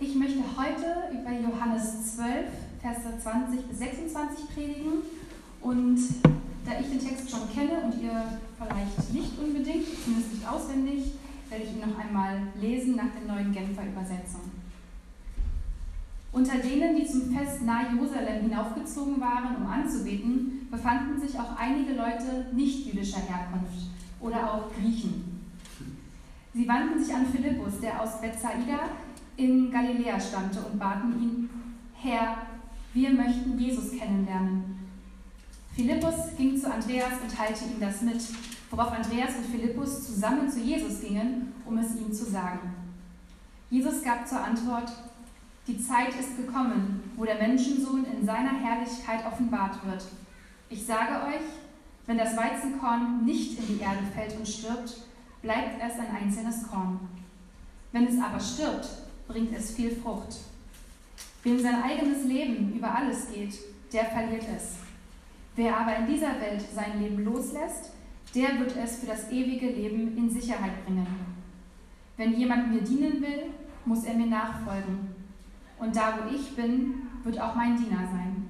Ich möchte heute über Johannes 12, Verse 20 bis 26 predigen. Und da ich den Text schon kenne und ihr vielleicht nicht unbedingt, zumindest nicht auswendig, werde ich ihn noch einmal lesen nach der neuen Genfer Übersetzung. Unter denen, die zum Fest nahe Jerusalem hinaufgezogen waren, um anzubeten, befanden sich auch einige Leute nicht jüdischer Herkunft oder auch Griechen. Sie wandten sich an Philippus, der aus Bethsaida in Galiläa stammte, und baten ihn, Herr, wir möchten Jesus kennenlernen. Philippus ging zu Andreas und teilte ihm das mit, worauf Andreas und Philippus zusammen zu Jesus gingen, um es ihm zu sagen. Jesus gab zur Antwort, die Zeit ist gekommen, wo der Menschensohn in seiner Herrlichkeit offenbart wird. Ich sage euch, wenn das Weizenkorn nicht in die Erde fällt und stirbt, bleibt es ein einzelnes Korn. Wenn es aber stirbt, bringt es viel Frucht. Wem sein eigenes Leben über alles geht, der verliert es. Wer aber in dieser Welt sein Leben loslässt, der wird es für das ewige Leben in Sicherheit bringen. Wenn jemand mir dienen will, muss er mir nachfolgen. Und da, wo ich bin, wird auch mein Diener sein.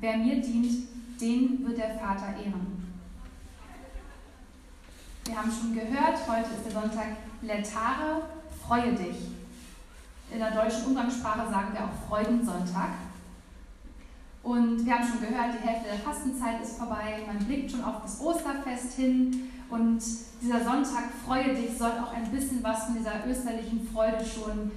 Wer mir dient, den wird der Vater ehren. Wir haben schon gehört, heute ist der Sonntag Letare, freue dich. In der deutschen Umgangssprache sagen wir auch Freudensonntag. Und wir haben schon gehört, die Hälfte der Fastenzeit ist vorbei, man blickt schon auf das Osterfest hin und dieser Sonntag, freue dich, soll auch ein bisschen was von dieser österlichen Freude schon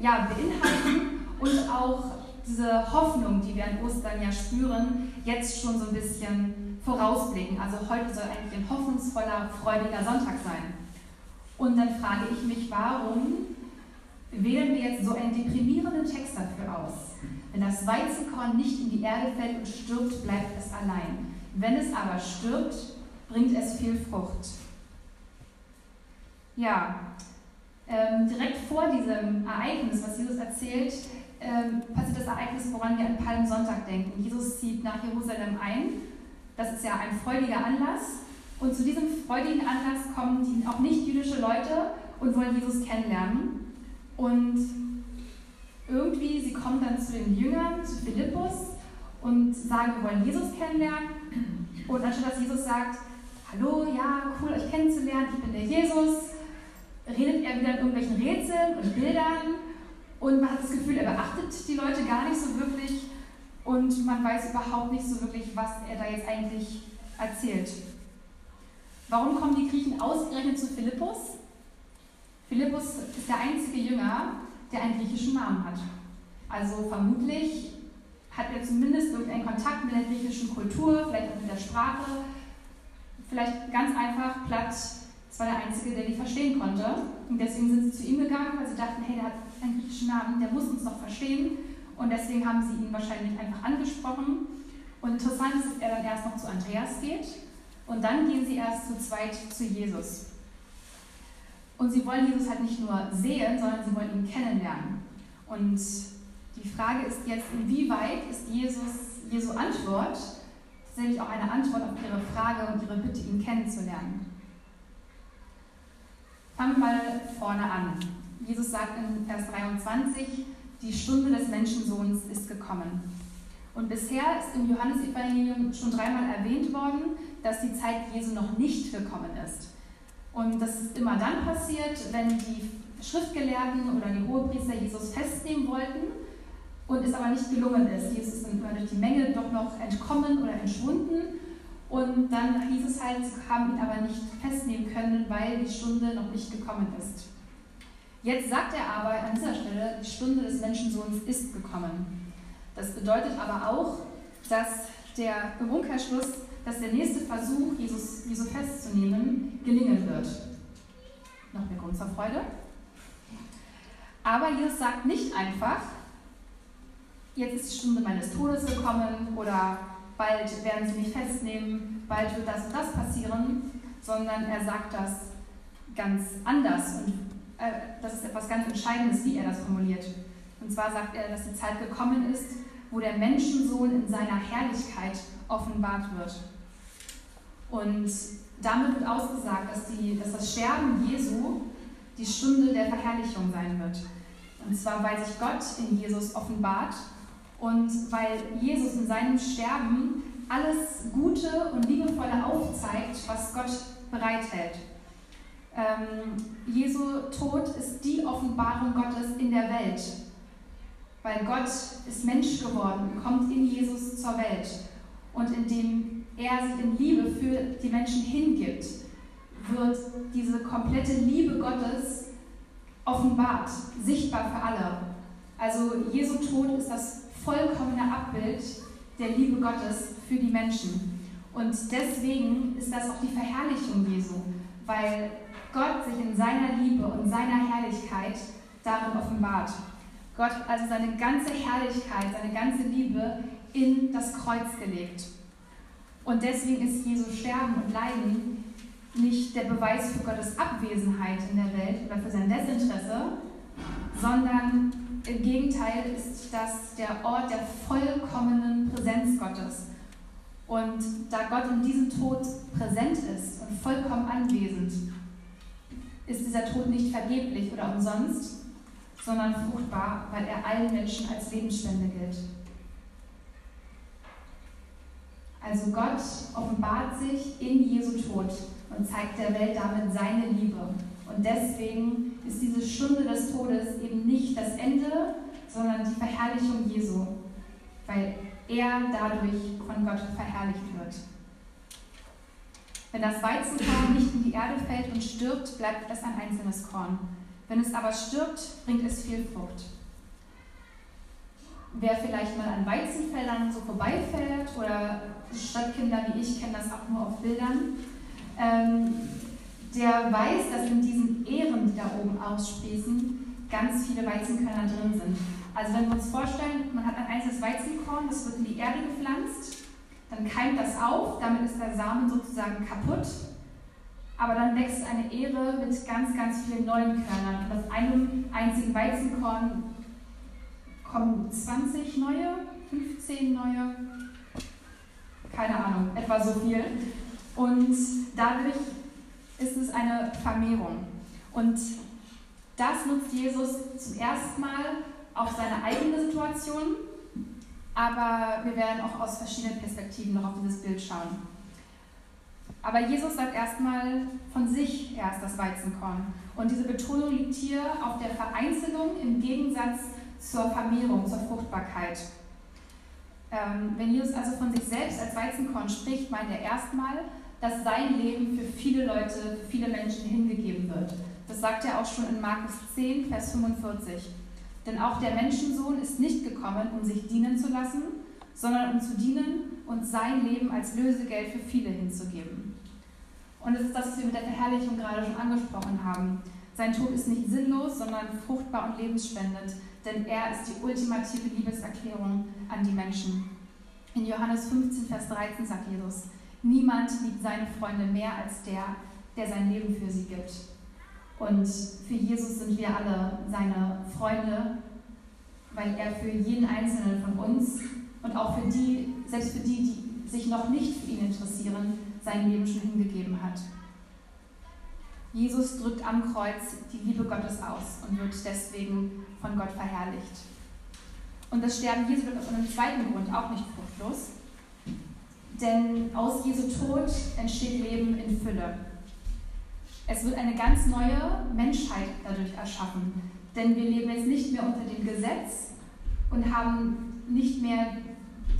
ja, beinhalten und auch diese Hoffnung, die wir an Ostern ja spüren, jetzt schon so ein bisschen vorausblicken. Also heute soll eigentlich ein hoffnungsvoller, freudiger Sonntag sein. Und dann frage ich mich, warum wählen wir jetzt so einen deprimierenden Text dafür aus? Wenn das Weizenkorn nicht in die Erde fällt und stirbt, bleibt es allein. Wenn es aber stirbt, bringt es viel Frucht. Ja, ähm, direkt vor diesem Ereignis, was Jesus erzählt, ähm, passiert das Ereignis, woran wir an Palmsonntag denken. Jesus zieht nach Jerusalem ein. Das ist ja ein freudiger Anlass. Und zu diesem freudigen Anlass kommen die auch nicht jüdische Leute und wollen Jesus kennenlernen. Und irgendwie, sie kommen dann zu den Jüngern, zu Philippus und sagen, wir wollen Jesus kennenlernen. Und anstatt dass Jesus sagt, hallo, ja, cool euch kennenzulernen, ich bin der Jesus, redet er wieder in irgendwelchen Rätseln und Bildern und man hat das Gefühl, er beachtet die Leute gar nicht so wirklich und man weiß überhaupt nicht so wirklich, was er da jetzt eigentlich erzählt. Warum kommen die Griechen ausgerechnet zu Philippus? Philippus ist der einzige Jünger, der einen griechischen Namen hat. Also vermutlich hat er zumindest irgendeinen Kontakt mit der griechischen Kultur, vielleicht auch mit der Sprache. Vielleicht ganz einfach platt, es war der Einzige, der die verstehen konnte. Und deswegen sind sie zu ihm gegangen, weil sie dachten, hey, der hat einen griechischen Namen, der muss uns doch verstehen. Und deswegen haben sie ihn wahrscheinlich einfach angesprochen. Und interessant ist, dass er dann erst noch zu Andreas geht und dann gehen sie erst zu zweit zu Jesus. Und sie wollen Jesus halt nicht nur sehen, sondern sie wollen ihn kennenlernen. Und die Frage ist jetzt, inwieweit ist Jesus, Jesu Antwort tatsächlich auch eine Antwort auf ihre Frage und ihre Bitte, ihn kennenzulernen? Fangen wir mal vorne an. Jesus sagt in Vers 23, die Stunde des Menschensohns ist gekommen. Und bisher ist im Johannesevangelium schon dreimal erwähnt worden, dass die Zeit Jesu noch nicht gekommen ist. Und das ist immer dann passiert, wenn die Schriftgelehrten oder die Hohepriester Jesus festnehmen wollten und es aber nicht gelungen ist. Jesus ist dann durch die Menge doch noch entkommen oder entschwunden. Und dann hieß es halt, sie haben ihn aber nicht festnehmen können, weil die Stunde noch nicht gekommen ist. Jetzt sagt er aber an dieser Stelle, die Stunde des Menschensohns ist gekommen. Das bedeutet aber auch, dass der im Umkehrschluss dass der nächste Versuch, Jesus, Jesus festzunehmen, gelingen wird. Noch mehr Grund zur Freude. Aber Jesus sagt nicht einfach, jetzt ist die Stunde meines Todes gekommen oder bald werden sie mich festnehmen, bald wird das und das passieren, sondern er sagt das ganz anders und äh, das ist etwas ganz Entscheidendes, wie er das formuliert. Und zwar sagt er, dass die Zeit gekommen ist, wo der Menschensohn in seiner Herrlichkeit offenbart wird. Und damit wird ausgesagt, dass, die, dass das Sterben Jesu die Stunde der Verherrlichung sein wird. Und zwar, weil sich Gott in Jesus offenbart und weil Jesus in seinem Sterben alles Gute und Liebevolle aufzeigt, was Gott bereithält. Ähm, Jesu Tod ist die Offenbarung Gottes in der Welt, weil Gott ist Mensch geworden, kommt in Jesus zur Welt und indem er sich in Liebe für die Menschen hingibt, wird diese komplette Liebe Gottes offenbart, sichtbar für alle. Also Jesu Tod ist das vollkommene Abbild der Liebe Gottes für die Menschen. Und deswegen ist das auch die Verherrlichung Jesu, weil Gott sich in seiner Liebe und seiner Herrlichkeit darin offenbart. Gott hat also seine ganze Herrlichkeit, seine ganze Liebe in das Kreuz gelegt. Und deswegen ist Jesu Sterben und Leiden nicht der Beweis für Gottes Abwesenheit in der Welt oder für sein Desinteresse, sondern im Gegenteil ist das der Ort der vollkommenen Präsenz Gottes. Und da Gott in diesem Tod präsent ist und vollkommen anwesend, ist dieser Tod nicht vergeblich oder umsonst, sondern fruchtbar, weil er allen Menschen als Lebensspende gilt. Also Gott offenbart sich in Jesu Tod und zeigt der Welt damit seine Liebe. Und deswegen ist diese Stunde des Todes eben nicht das Ende, sondern die Verherrlichung Jesu, weil er dadurch von Gott verherrlicht wird. Wenn das Weizenkorn nicht in die Erde fällt und stirbt, bleibt es ein einzelnes Korn. Wenn es aber stirbt, bringt es viel Frucht wer vielleicht mal an Weizenfeldern so vorbeifährt oder Stadtkinder wie ich kennen das auch nur auf Bildern, ähm, der weiß, dass in diesen Ähren, die da oben aussprießen, ganz viele Weizenkörner drin sind. Also wenn wir uns vorstellen, man hat ein einzelnes Weizenkorn, das wird in die Erde gepflanzt, dann keimt das auf, damit ist der Samen sozusagen kaputt. Aber dann wächst eine Ähre mit ganz, ganz vielen neuen Körnern. Und auf einem einzigen Weizenkorn kommen 20 neue, 15 neue, keine Ahnung, etwa so viel. Und dadurch ist es eine Vermehrung. Und das nutzt Jesus zum ersten Mal auf seine eigene Situation, aber wir werden auch aus verschiedenen Perspektiven noch auf dieses Bild schauen. Aber Jesus sagt erstmal von sich erst das Weizenkorn. Und diese Betonung liegt hier auf der Vereinzelung im Gegensatz zur Vermehrung, zur Fruchtbarkeit. Ähm, wenn Jesus also von sich selbst als Weizenkorn spricht, meint er erstmal, dass sein Leben für viele Leute, für viele Menschen hingegeben wird. Das sagt er auch schon in Markus 10, Vers 45. Denn auch der Menschensohn ist nicht gekommen, um sich dienen zu lassen, sondern um zu dienen und sein Leben als Lösegeld für viele hinzugeben. Und es ist das, was wir mit der Verherrlichung gerade schon angesprochen haben. Sein Tod ist nicht sinnlos, sondern fruchtbar und lebensspendend denn er ist die ultimative Liebeserklärung an die Menschen. In Johannes 15, Vers 13 sagt Jesus, niemand liebt seine Freunde mehr als der, der sein Leben für sie gibt. Und für Jesus sind wir alle seine Freunde, weil er für jeden Einzelnen von uns und auch für die, selbst für die, die sich noch nicht für ihn interessieren, sein Leben schon hingegeben hat. Jesus drückt am Kreuz die Liebe Gottes aus und wird deswegen von Gott verherrlicht. Und das Sterben Jesu wird aus einem zweiten Grund auch nicht fruchtlos, denn aus Jesu Tod entsteht Leben in Fülle. Es wird eine ganz neue Menschheit dadurch erschaffen, denn wir leben jetzt nicht mehr unter dem Gesetz und haben nicht mehr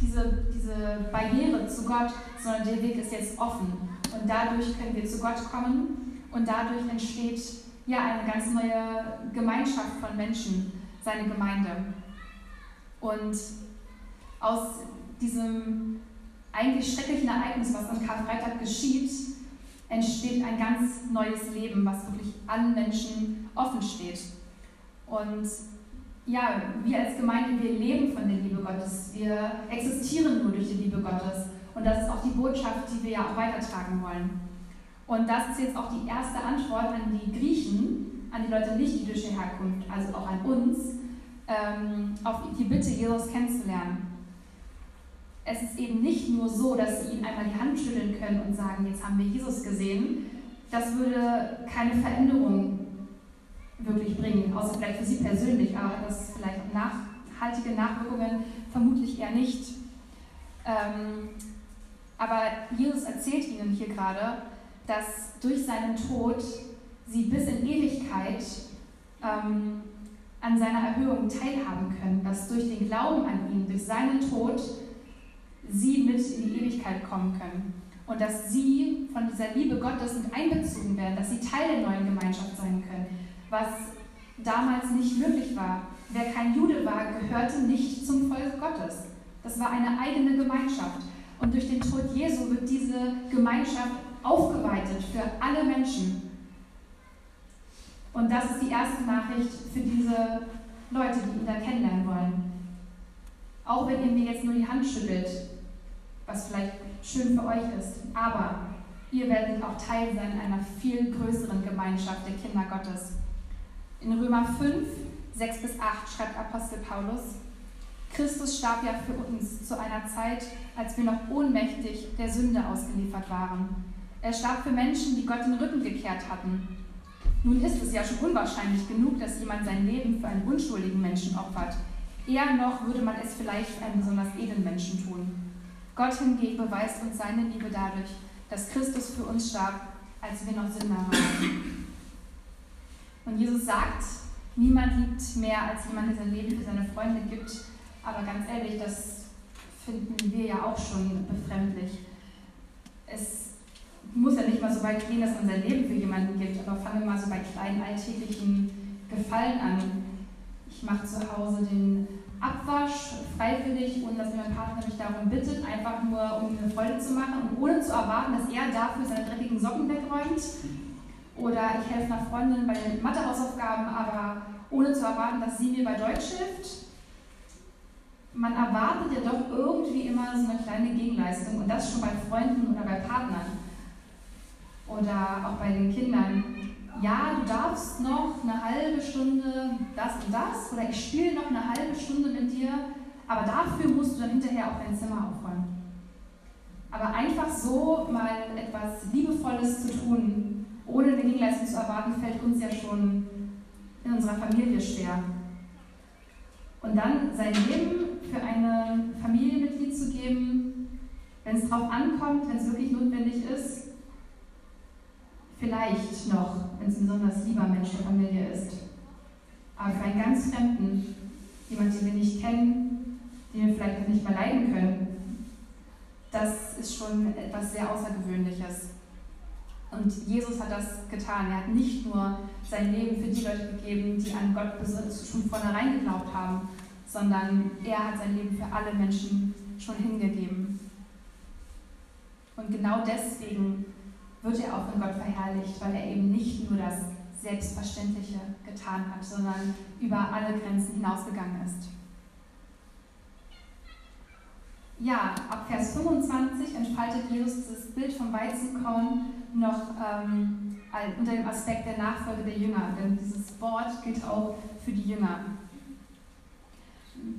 diese, diese Barriere zu Gott, sondern der Weg ist jetzt offen. Und dadurch können wir zu Gott kommen und dadurch entsteht ja eine ganz neue Gemeinschaft von Menschen, seine Gemeinde. Und aus diesem eigentlich schrecklichen Ereignis, was am Karfreitag geschieht, entsteht ein ganz neues Leben, was wirklich allen Menschen offen steht. Und ja, wir als Gemeinde, wir leben von der Liebe Gottes. Wir existieren nur durch die Liebe Gottes. Und das ist auch die Botschaft, die wir ja auch weitertragen wollen. Und das ist jetzt auch die erste Antwort an die Griechen, an die Leute nicht jüdischer Herkunft, also auch an uns, ähm, auf die Bitte, Jesus kennenzulernen. Es ist eben nicht nur so, dass sie ihnen einmal die Hand schütteln können und sagen, jetzt haben wir Jesus gesehen. Das würde keine Veränderung wirklich bringen, außer vielleicht für sie persönlich, aber das vielleicht nachhaltige Nachwirkungen? Vermutlich eher nicht. Ähm, aber Jesus erzählt ihnen hier gerade, dass durch seinen Tod sie bis in Ewigkeit ähm, an seiner Erhöhung teilhaben können, dass durch den Glauben an ihn, durch seinen Tod, sie mit in die Ewigkeit kommen können und dass sie von dieser Liebe Gottes mit einbezogen werden, dass sie Teil der neuen Gemeinschaft sein können, was damals nicht möglich war. Wer kein Jude war, gehörte nicht zum Volk Gottes. Das war eine eigene Gemeinschaft. Und durch den Tod Jesu wird diese Gemeinschaft aufgeweitet für alle Menschen. Und das ist die erste Nachricht für diese Leute, die ihn da kennenlernen wollen. Auch wenn ihr mir jetzt nur die Hand schüttelt, was vielleicht schön für euch ist, aber ihr werdet auch Teil sein einer viel größeren Gemeinschaft der Kinder Gottes. In Römer 5, 6 bis 8 schreibt Apostel Paulus, Christus starb ja für uns zu einer Zeit, als wir noch ohnmächtig der Sünde ausgeliefert waren. Er starb für Menschen, die Gott den Rücken gekehrt hatten. Nun ist es ja schon unwahrscheinlich genug, dass jemand sein Leben für einen unschuldigen Menschen opfert. Eher noch würde man es vielleicht für einen besonders edlen Menschen tun. Gott hingegen beweist uns seine Liebe dadurch, dass Christus für uns starb, als wir noch Sünder waren. Und Jesus sagt, niemand liebt mehr als jemand, der sein Leben für seine Freunde gibt. Aber ganz ehrlich, das finden wir ja auch schon befremdlich. Es muss ja nicht mal so weit gehen, dass man sein Leben für jemanden gibt, aber fangen wir mal so bei kleinen alltäglichen Gefallen an. Ich mache zu Hause den Abwasch freiwillig, ohne dass mein Partner mich darum bittet, einfach nur um eine Freude zu machen und ohne zu erwarten, dass er dafür seine dreckigen Socken wegräumt oder ich helfe einer Freundin bei den Mathehausaufgaben, aber ohne zu erwarten, dass sie mir bei Deutsch hilft. Man erwartet ja doch irgendwie immer so eine kleine Gegenleistung und das schon bei Freunden oder bei Partnern oder auch bei den Kindern. Ja, du darfst noch eine halbe Stunde das und das oder ich spiele noch eine halbe Stunde mit dir, aber dafür musst du dann hinterher auch dein Zimmer aufräumen. Aber einfach so mal etwas Liebevolles zu tun, ohne eine Gegenleistung zu erwarten, fällt uns ja schon in unserer Familie schwer. Und dann sein Leben für eine Familienmitglied zu geben, wenn es darauf ankommt, wenn es wirklich notwendig ist, vielleicht noch, wenn es ein besonders lieber Mensch der Familie ist. Aber für einen ganz Fremden, jemanden, den wir nicht kennen, den wir vielleicht nicht mehr leiden können, das ist schon etwas sehr Außergewöhnliches. Und Jesus hat das getan. Er hat nicht nur sein Leben für die Leute gegeben, die an Gott schon vornherein geglaubt haben, sondern er hat sein Leben für alle Menschen schon hingegeben. Und genau deswegen wird er auch von Gott verherrlicht, weil er eben nicht nur das Selbstverständliche getan hat, sondern über alle Grenzen hinausgegangen ist. Ja, ab Vers 25 entfaltet Jesus das Bild vom Weizenkorn noch ähm, unter dem Aspekt der Nachfolge der Jünger, denn dieses Wort gilt auch für die Jünger.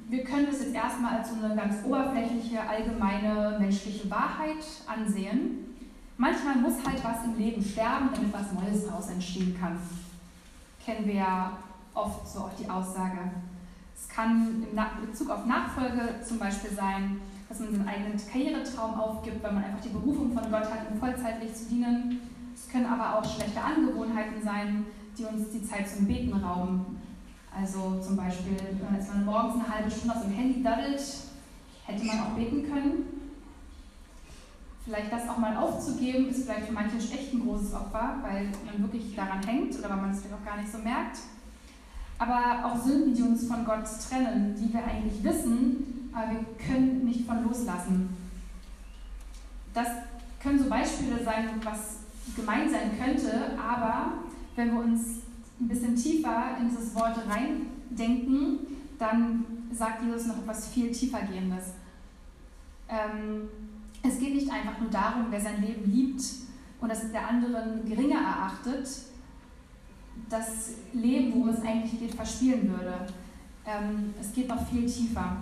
Wir können es jetzt erstmal als so eine ganz oberflächliche, allgemeine menschliche Wahrheit ansehen. Manchmal muss halt was im Leben sterben, damit was Neues daraus entstehen kann. Kennen wir ja oft so auch die Aussage. Es kann in Bezug auf Nachfolge zum Beispiel sein, dass man seinen eigenen Karrieretraum aufgibt, weil man einfach die Berufung von Gott hat, um vollzeitlich zu dienen. Es können aber auch schlechte Angewohnheiten sein, die uns die Zeit zum Beten rauben. Also zum Beispiel, wenn man morgens eine halbe Stunde auf dem Handy daddelt, hätte man auch beten können. Vielleicht das auch mal aufzugeben, ist vielleicht für manche echt ein großes Opfer, weil man wirklich daran hängt oder weil man es vielleicht auch gar nicht so merkt. Aber auch Sünden, die uns von Gott trennen, die wir eigentlich wissen, aber wir können nicht von loslassen. Das können so Beispiele sein, was gemeint sein könnte, aber wenn wir uns ein bisschen tiefer in dieses Wort reindenken, dann sagt Jesus noch etwas viel tiefergehendes. Ähm, es geht nicht einfach nur darum, wer sein Leben liebt und das der anderen geringer erachtet, das Leben, worum es eigentlich geht, verspielen würde. Ähm, es geht noch viel tiefer.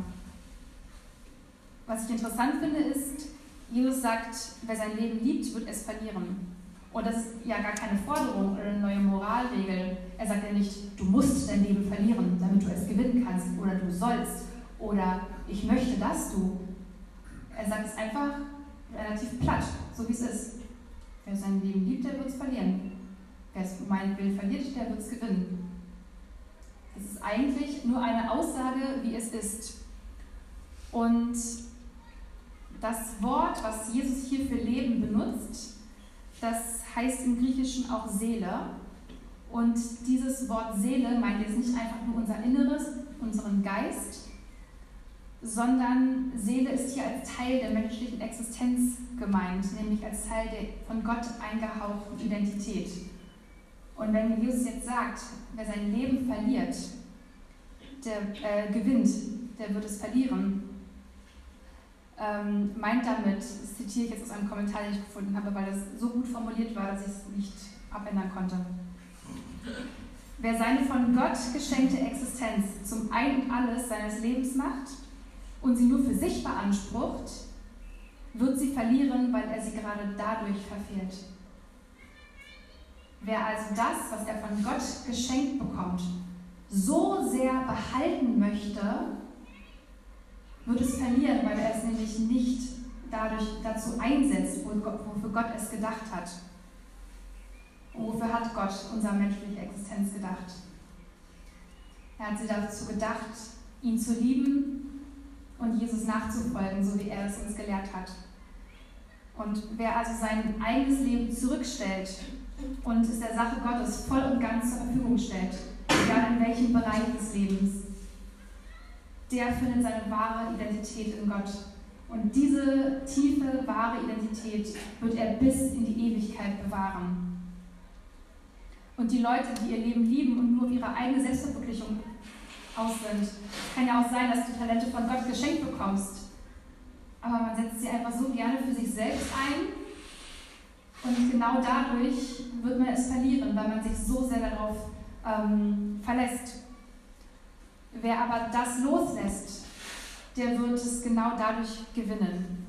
Was ich interessant finde, ist, Jesus sagt, wer sein Leben liebt, wird es verlieren. Und das ist ja gar keine Forderung oder eine neue Moralregel. Er sagt ja nicht, du musst dein Leben verlieren, damit du es gewinnen kannst, oder du sollst, oder ich möchte, dass du. Er sagt es einfach relativ platt, so wie es ist. Wer sein Leben liebt, der wird es verlieren. Wer es meint will, verliert, der wird es gewinnen. Es ist eigentlich nur eine Aussage, wie es ist. Und das Wort, was Jesus hier für Leben benutzt, das heißt im Griechischen auch Seele. Und dieses Wort Seele meint jetzt nicht einfach nur unser Inneres, unseren Geist, sondern Seele ist hier als Teil der menschlichen Existenz gemeint, nämlich als Teil der von Gott eingehauchten Identität. Und wenn Jesus jetzt sagt, wer sein Leben verliert, der äh, gewinnt, der wird es verlieren, ähm, meint damit, das zitiere ich jetzt aus einem Kommentar, den ich gefunden habe, weil das so gut formuliert war, dass ich es nicht abändern konnte. Wer seine von Gott geschenkte Existenz zum Ein und Alles seines Lebens macht und sie nur für sich beansprucht, wird sie verlieren, weil er sie gerade dadurch verfehlt. Wer also das, was er von Gott geschenkt bekommt, so sehr behalten möchte, wird es verlieren, weil er es nämlich nicht dadurch dazu einsetzt, wofür Gott es gedacht hat. Und wofür hat Gott unsere menschliche Existenz gedacht? Er hat sie dazu gedacht, ihn zu lieben und Jesus nachzufolgen, so wie er es uns gelehrt hat. Und wer also sein eigenes Leben zurückstellt und es der Sache Gottes voll und ganz zur Verfügung stellt, egal in welchem Bereich des Lebens, der findet seine wahre Identität in Gott. Und diese tiefe, wahre Identität wird er bis in die Ewigkeit bewahren. Und die Leute, die ihr Leben lieben und nur auf ihre eigene Selbstverwirklichung aus sind, kann ja auch sein, dass du Talente von Gott geschenkt bekommst. Aber man setzt sie einfach so gerne für sich selbst ein und genau dadurch wird man es verlieren, weil man sich so sehr darauf ähm, verlässt. Wer aber das loslässt, der wird es genau dadurch gewinnen.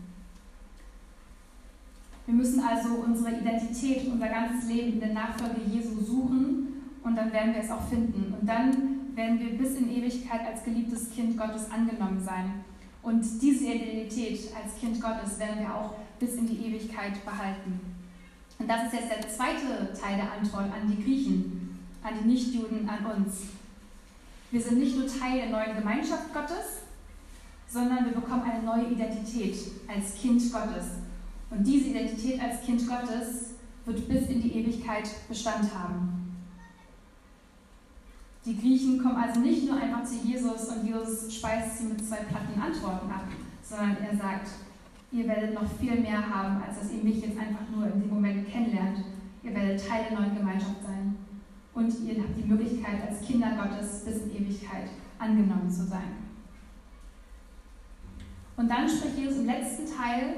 Wir müssen also unsere Identität, unser ganzes Leben in der Nachfolge Jesu suchen und dann werden wir es auch finden. Und dann werden wir bis in Ewigkeit als geliebtes Kind Gottes angenommen sein. Und diese Identität als Kind Gottes werden wir auch bis in die Ewigkeit behalten. Und das ist jetzt der zweite Teil der Antwort an die Griechen, an die Nichtjuden, an uns. Wir sind nicht nur Teil der neuen Gemeinschaft Gottes, sondern wir bekommen eine neue Identität als Kind Gottes. Und diese Identität als Kind Gottes wird bis in die Ewigkeit Bestand haben. Die Griechen kommen also nicht nur einfach zu Jesus und Jesus speist sie mit zwei platten Antworten ab, sondern er sagt, ihr werdet noch viel mehr haben, als dass ihr mich jetzt einfach nur in dem Moment kennenlernt. Ihr werdet Teil der neuen Gemeinschaft sein und ihr habt die Möglichkeit, als Kinder Gottes bis in Ewigkeit angenommen zu sein. Und dann spricht Jesus im letzten Teil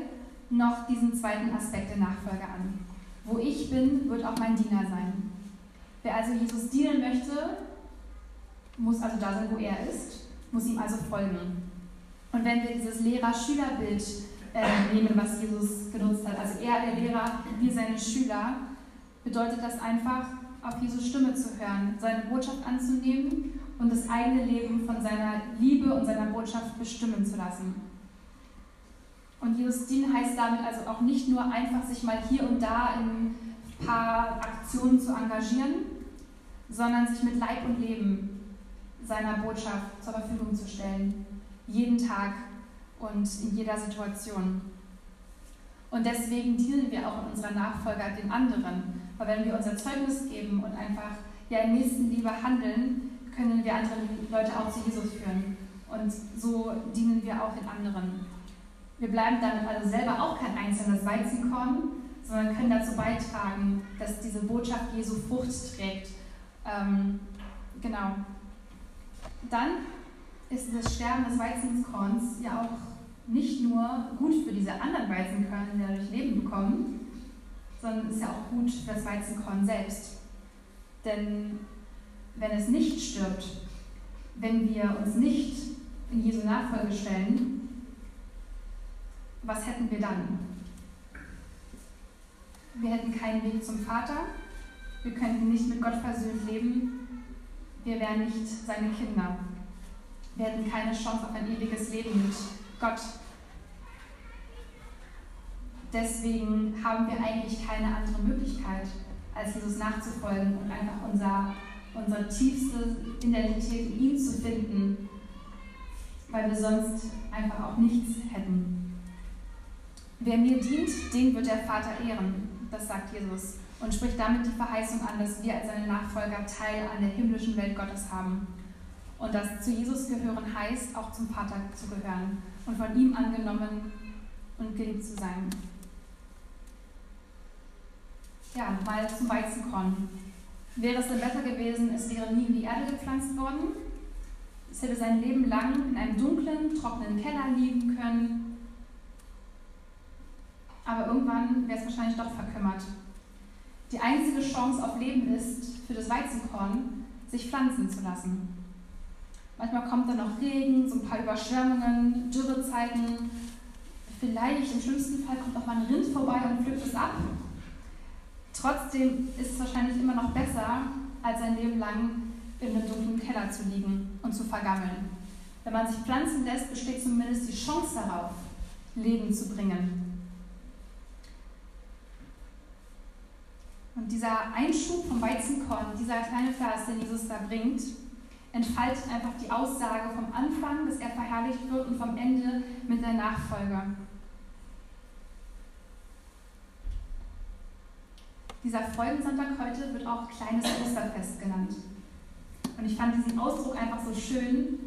noch diesen zweiten Aspekt der Nachfolge an. Wo ich bin, wird auch mein Diener sein. Wer also Jesus dienen möchte, muss also da sein, wo er ist, muss ihm also folgen. Und wenn wir dieses Lehrer-Schüler-Bild äh, nehmen, was Jesus genutzt hat, also er der Lehrer, wir seine Schüler, bedeutet das einfach, auf Jesu Stimme zu hören, seine Botschaft anzunehmen und das eigene Leben von seiner Liebe und seiner Botschaft bestimmen zu lassen. Und Jesus dienen heißt damit also auch nicht nur einfach, sich mal hier und da in ein paar Aktionen zu engagieren, sondern sich mit Leib und Leben seiner Botschaft zur Verfügung zu stellen. Jeden Tag und in jeder Situation. Und deswegen dienen wir auch in unserer Nachfolge den anderen. Weil wenn wir unser Zeugnis geben und einfach ja in Nächstenliebe handeln, können wir andere Leute auch zu Jesus führen. Und so dienen wir auch den anderen. Wir bleiben damit also selber auch kein einzelnes Weizenkorn, sondern können dazu beitragen, dass diese Botschaft Jesu Frucht trägt. Ähm, genau. Dann ist das Sterben des Weizenkorns ja auch nicht nur gut für diese anderen Weizenkörner, die dadurch Leben bekommen, sondern ist ja auch gut für das Weizenkorn selbst. Denn wenn es nicht stirbt, wenn wir uns nicht in Jesu Nachfolge stellen, was hätten wir dann? Wir hätten keinen Weg zum Vater. Wir könnten nicht mit Gott versöhnt leben. Wir wären nicht seine Kinder. Wir hätten keine Chance auf ein ewiges Leben mit Gott. Deswegen haben wir eigentlich keine andere Möglichkeit, als Jesus nachzufolgen und einfach unser, unsere tiefste Identität in ihm zu finden, weil wir sonst einfach auch nichts hätten. Wer mir dient, den wird der Vater ehren. Das sagt Jesus und spricht damit die Verheißung an, dass wir als seine Nachfolger Teil an der himmlischen Welt Gottes haben. Und dass zu Jesus gehören heißt, auch zum Vater zu gehören und von ihm angenommen und geliebt zu sein. Ja, mal zum Weizenkorn. Wäre es denn besser gewesen, es wäre nie in die Erde gepflanzt worden? Es hätte sein Leben lang in einem dunklen, trockenen Keller liegen können. Aber irgendwann wäre es wahrscheinlich doch verkümmert. Die einzige Chance auf Leben ist für das Weizenkorn, sich pflanzen zu lassen. Manchmal kommt dann noch Regen, so ein paar Überschwemmungen, Dürrezeiten. Vielleicht im schlimmsten Fall kommt auch mal ein Rind vorbei und pflückt es ab. Trotzdem ist es wahrscheinlich immer noch besser, als ein Leben lang in einem dunklen Keller zu liegen und zu vergammeln. Wenn man sich pflanzen lässt, besteht zumindest die Chance darauf, Leben zu bringen. Und dieser Einschub vom Weizenkorn, dieser kleine Vers, den Jesus da bringt, entfaltet einfach die Aussage vom Anfang, dass er verherrlicht wird, und vom Ende mit der Nachfolge. Dieser Freudensonntag heute wird auch kleines Osterfest genannt. Und ich fand diesen Ausdruck einfach so schön,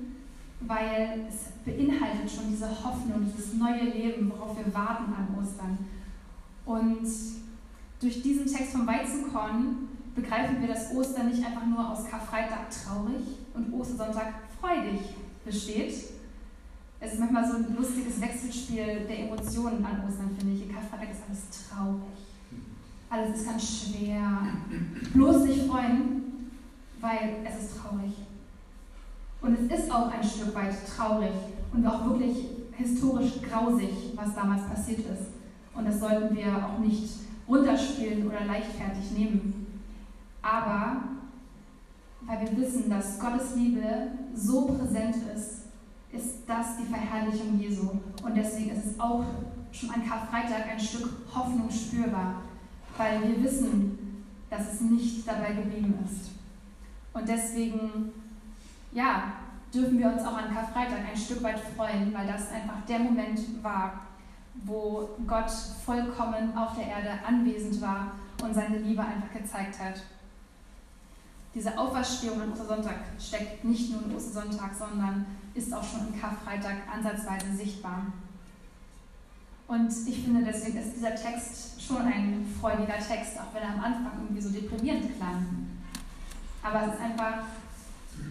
weil es beinhaltet schon diese Hoffnung, dieses neue Leben, worauf wir warten an Ostern. Und durch diesen Text vom Weizenkorn begreifen wir, dass Ostern nicht einfach nur aus Karfreitag traurig und Ostersonntag freudig besteht. Es ist manchmal so ein lustiges Wechselspiel der Emotionen an Ostern, finde ich. In Karfreitag ist alles traurig alles ist ganz schwer. Bloß nicht freuen, weil es ist traurig. Und es ist auch ein Stück weit traurig und auch wirklich historisch grausig, was damals passiert ist. Und das sollten wir auch nicht runterspielen oder leichtfertig nehmen. Aber weil wir wissen, dass Gottes Liebe so präsent ist, ist das die Verherrlichung Jesu. Und deswegen ist es auch schon an Karfreitag ein Stück Hoffnung spürbar weil wir wissen, dass es nicht dabei geblieben ist. Und deswegen, ja, dürfen wir uns auch an Karfreitag ein Stück weit freuen, weil das einfach der Moment war, wo Gott vollkommen auf der Erde anwesend war und seine Liebe einfach gezeigt hat. Diese Auferstehung an Ostersonntag steckt nicht nur in Ostersonntag, sondern ist auch schon in Karfreitag ansatzweise sichtbar. Und ich finde, deswegen ist dieser Text schon ein freudiger Text, auch wenn er am Anfang irgendwie so deprimierend klang. Aber es ist einfach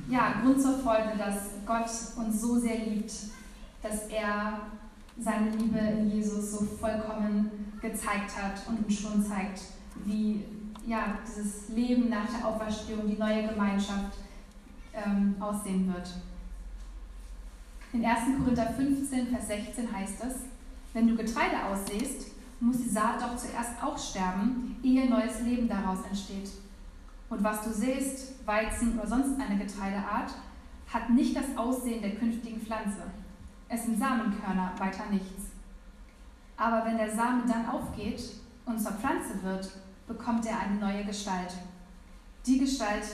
ja, Grund zur Freude, dass Gott uns so sehr liebt, dass er seine Liebe in Jesus so vollkommen gezeigt hat und uns schon zeigt, wie ja, dieses Leben nach der Auferstehung, die neue Gemeinschaft ähm, aussehen wird. In 1. Korinther 15, Vers 16 heißt es, wenn du Getreide aussehst, muss die Saat doch zuerst auch sterben, ehe neues Leben daraus entsteht. Und was du sähst, Weizen oder sonst eine Getreideart, hat nicht das Aussehen der künftigen Pflanze. Es sind Samenkörner, weiter nichts. Aber wenn der Same dann aufgeht und zur Pflanze wird, bekommt er eine neue Gestalt. Die Gestalt,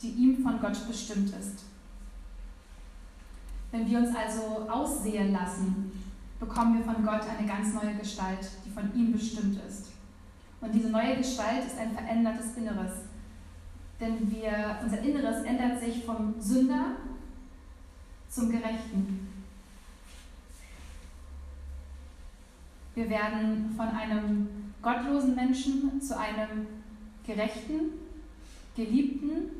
die ihm von Gott bestimmt ist. Wenn wir uns also aussehen lassen, bekommen wir von Gott eine ganz neue Gestalt, die von ihm bestimmt ist. Und diese neue Gestalt ist ein verändertes Inneres. Denn wir, unser Inneres ändert sich vom Sünder zum Gerechten. Wir werden von einem gottlosen Menschen zu einem gerechten, geliebten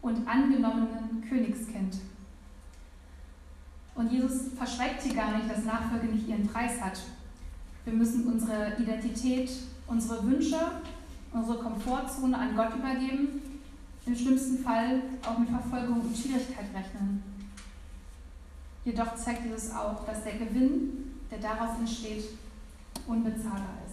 und angenommenen Königskind. Und Jesus verschweigt hier gar nicht, dass Nachfolge nicht ihren Preis hat. Wir müssen unsere Identität, unsere Wünsche, unsere Komfortzone an Gott übergeben, im schlimmsten Fall auch mit Verfolgung und Schwierigkeit rechnen. Jedoch zeigt Jesus auch, dass der Gewinn, der daraus entsteht, unbezahlbar ist.